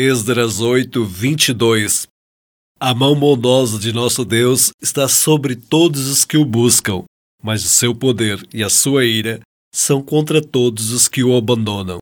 Esdras 8, 22 A mão bondosa de nosso Deus está sobre todos os que o buscam, mas o seu poder e a sua ira são contra todos os que o abandonam.